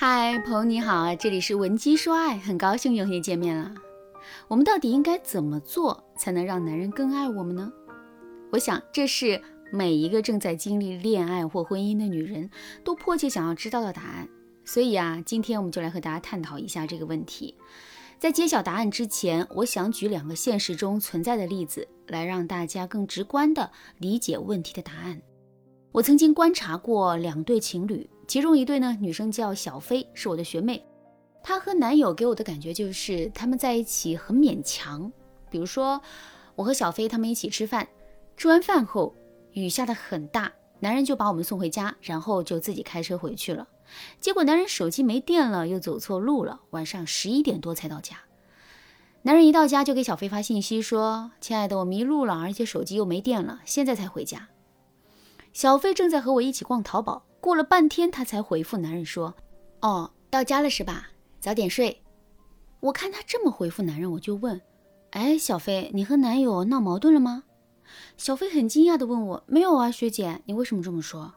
嗨，朋友你好啊，这里是文姬说爱，很高兴又和你见面了。我们到底应该怎么做才能让男人更爱我们呢？我想这是每一个正在经历恋爱或婚姻的女人都迫切想要知道的答案。所以啊，今天我们就来和大家探讨一下这个问题。在揭晓答案之前，我想举两个现实中存在的例子，来让大家更直观地理解问题的答案。我曾经观察过两对情侣。其中一对呢，女生叫小飞，是我的学妹。她和男友给我的感觉就是他们在一起很勉强。比如说，我和小飞他们一起吃饭，吃完饭后雨下的很大，男人就把我们送回家，然后就自己开车回去了。结果男人手机没电了，又走错路了，晚上十一点多才到家。男人一到家就给小飞发信息说：“亲爱的，我迷路了，而且手机又没电了，现在才回家。”小飞正在和我一起逛淘宝。过了半天，他才回复男人说：“哦，到家了是吧？早点睡。”我看他这么回复男人，我就问：“哎，小飞，你和男友闹矛盾了吗？”小飞很惊讶地问我：“没有啊，学姐，你为什么这么说？”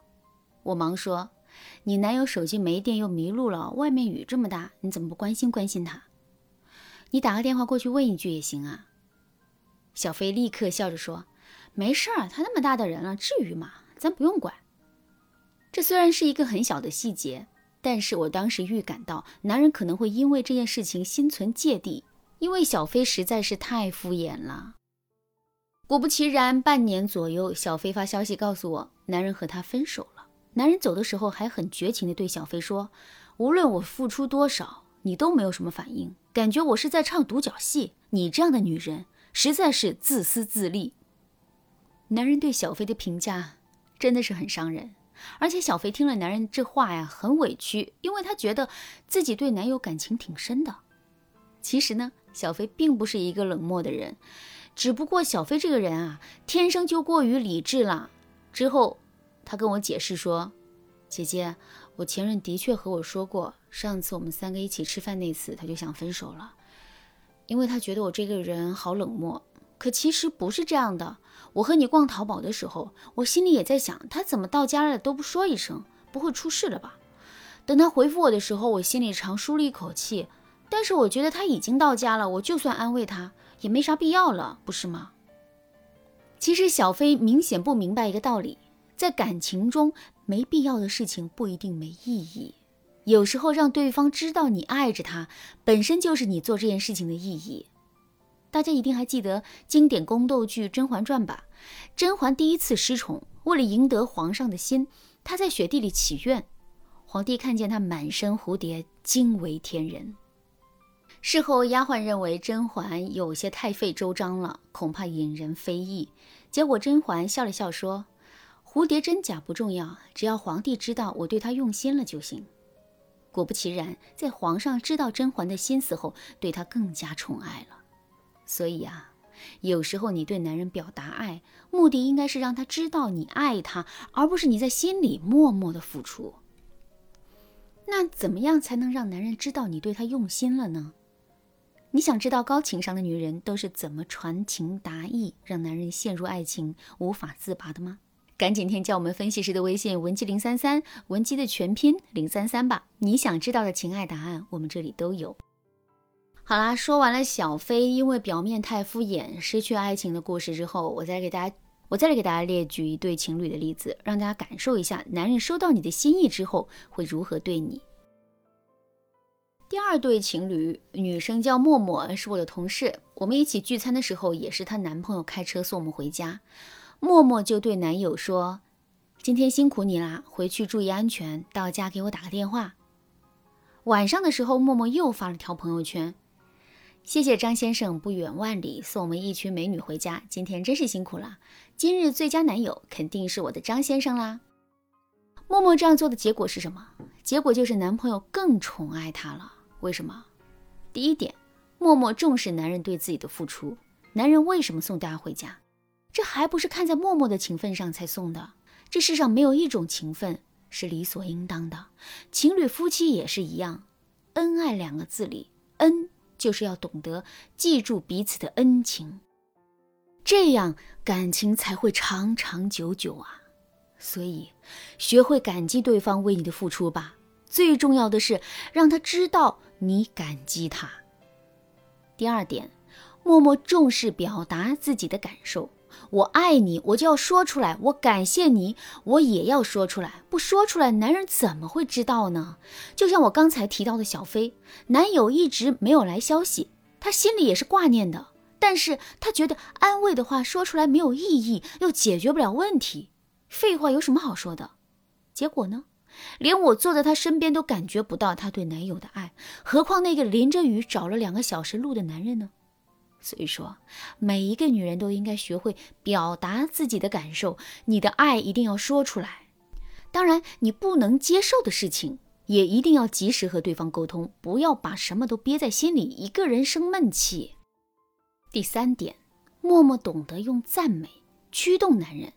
我忙说：“你男友手机没电又迷路了，外面雨这么大，你怎么不关心关心他？你打个电话过去问一句也行啊。”小飞立刻笑着说：“没事儿，他那么大的人了，至于吗？咱不用管。”这虽然是一个很小的细节，但是我当时预感到男人可能会因为这件事情心存芥蒂，因为小飞实在是太敷衍了。果不其然，半年左右，小飞发消息告诉我，男人和她分手了。男人走的时候还很绝情地对小飞说：“无论我付出多少，你都没有什么反应，感觉我是在唱独角戏。你这样的女人实在是自私自利。”男人对小飞的评价真的是很伤人。而且小飞听了男人这话呀，很委屈，因为她觉得自己对男友感情挺深的。其实呢，小飞并不是一个冷漠的人，只不过小飞这个人啊，天生就过于理智了。之后，他跟我解释说：“姐姐，我前任的确和我说过，上次我们三个一起吃饭那次，他就想分手了，因为他觉得我这个人好冷漠。”可其实不是这样的。我和你逛淘宝的时候，我心里也在想，他怎么到家了都不说一声，不会出事了吧？等他回复我的时候，我心里长舒了一口气。但是我觉得他已经到家了，我就算安慰他也没啥必要了，不是吗？其实小飞明显不明白一个道理，在感情中，没必要的事情不一定没意义。有时候让对方知道你爱着他，本身就是你做这件事情的意义。大家一定还记得经典宫斗剧《甄嬛传》吧？甄嬛第一次失宠，为了赢得皇上的心，她在雪地里祈愿。皇帝看见她满身蝴蝶，惊为天人。事后，丫鬟认为甄嬛有些太费周章了，恐怕引人非议。结果甄嬛笑了笑说：“蝴蝶真假不重要，只要皇帝知道我对他用心了就行。”果不其然，在皇上知道甄嬛的心思后，对她更加宠爱了。所以啊，有时候你对男人表达爱，目的应该是让他知道你爱他，而不是你在心里默默的付出。那怎么样才能让男人知道你对他用心了呢？你想知道高情商的女人都是怎么传情达意，让男人陷入爱情无法自拔的吗？赶紧添加我们分析师的微信文姬零三三，文姬的全拼零三三吧。你想知道的情爱答案，我们这里都有。好啦，说完了小飞因为表面太敷衍失去爱情的故事之后，我再给大家，我再来给大家列举一对情侣的例子，让大家感受一下男人收到你的心意之后会如何对你。第二对情侣，女生叫默默，是我的同事，我们一起聚餐的时候，也是她男朋友开车送我们回家，默默就对男友说：“今天辛苦你啦，回去注意安全，到家给我打个电话。”晚上的时候，默默又发了条朋友圈。谢谢张先生不远万里送我们一群美女回家，今天真是辛苦了。今日最佳男友肯定是我的张先生啦。默默这样做的结果是什么？结果就是男朋友更宠爱她了。为什么？第一点，默默重视男人对自己的付出。男人为什么送大家回家？这还不是看在默默的情分上才送的。这世上没有一种情分是理所应当的。情侣夫妻也是一样，恩爱两个字里，恩。就是要懂得记住彼此的恩情，这样感情才会长长久久啊！所以，学会感激对方为你的付出吧。最重要的是让他知道你感激他。第二点，默默重视表达自己的感受。我爱你，我就要说出来；我感谢你，我也要说出来。不说出来，男人怎么会知道呢？就像我刚才提到的小飞，男友一直没有来消息，他心里也是挂念的。但是他觉得安慰的话说出来没有意义，又解决不了问题。废话有什么好说的？结果呢？连我坐在他身边都感觉不到他对男友的爱，何况那个淋着雨找了两个小时路的男人呢？所以说，每一个女人都应该学会表达自己的感受，你的爱一定要说出来。当然，你不能接受的事情，也一定要及时和对方沟通，不要把什么都憋在心里，一个人生闷气。第三点，默默懂得用赞美驱动男人。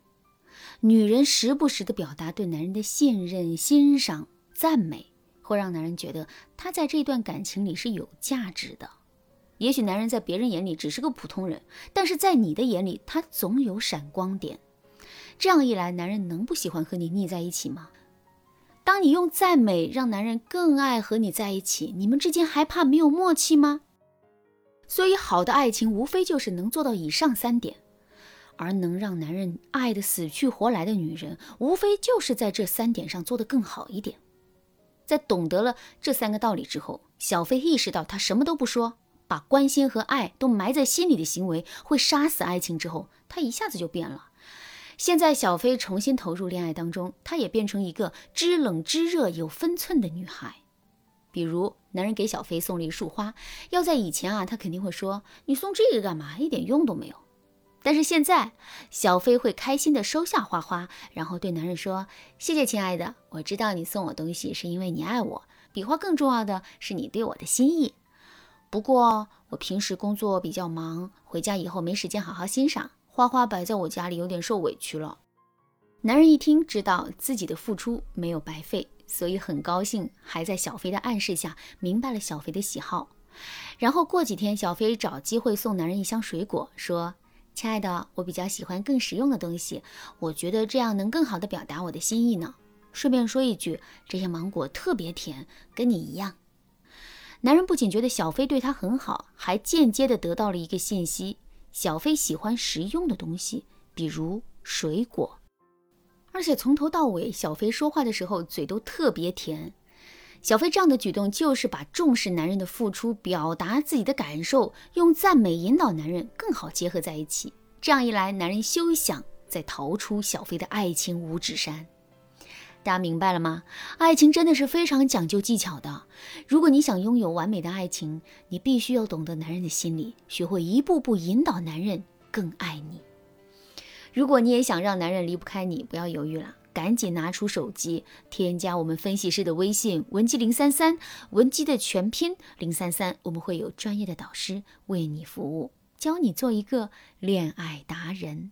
女人时不时的表达对男人的信任、欣赏、赞美，会让男人觉得他在这段感情里是有价值的。也许男人在别人眼里只是个普通人，但是在你的眼里，他总有闪光点。这样一来，男人能不喜欢和你腻在一起吗？当你用赞美让男人更爱和你在一起，你们之间还怕没有默契吗？所以，好的爱情无非就是能做到以上三点，而能让男人爱得死去活来的女人，无非就是在这三点上做得更好一点。在懂得了这三个道理之后，小飞意识到他什么都不说。把关心和爱都埋在心里的行为会杀死爱情。之后，他一下子就变了。现在，小飞重新投入恋爱当中，她也变成一个知冷知热、有分寸的女孩。比如，男人给小飞送了一束花，要在以前啊，他肯定会说：“你送这个干嘛？一点用都没有。”但是现在，小飞会开心的收下花花，然后对男人说：“谢谢，亲爱的，我知道你送我东西是因为你爱我，比花更重要的是你对我的心意。”不过我平时工作比较忙，回家以后没时间好好欣赏花花，摆在我家里有点受委屈了。男人一听，知道自己的付出没有白费，所以很高兴，还在小飞的暗示下明白了小飞的喜好。然后过几天，小飞找机会送男人一箱水果，说：“亲爱的，我比较喜欢更实用的东西，我觉得这样能更好的表达我的心意呢。顺便说一句，这些芒果特别甜，跟你一样。”男人不仅觉得小飞对他很好，还间接的得到了一个信息：小飞喜欢实用的东西，比如水果。而且从头到尾，小飞说话的时候嘴都特别甜。小飞这样的举动，就是把重视男人的付出、表达自己的感受，用赞美引导男人，更好结合在一起。这样一来，男人休想再逃出小飞的爱情五指山。大家明白了吗？爱情真的是非常讲究技巧的。如果你想拥有完美的爱情，你必须要懂得男人的心理，学会一步步引导男人更爱你。如果你也想让男人离不开你，不要犹豫了，赶紧拿出手机，添加我们分析师的微信文姬零三三，文姬的全拼零三三，我们会有专业的导师为你服务，教你做一个恋爱达人。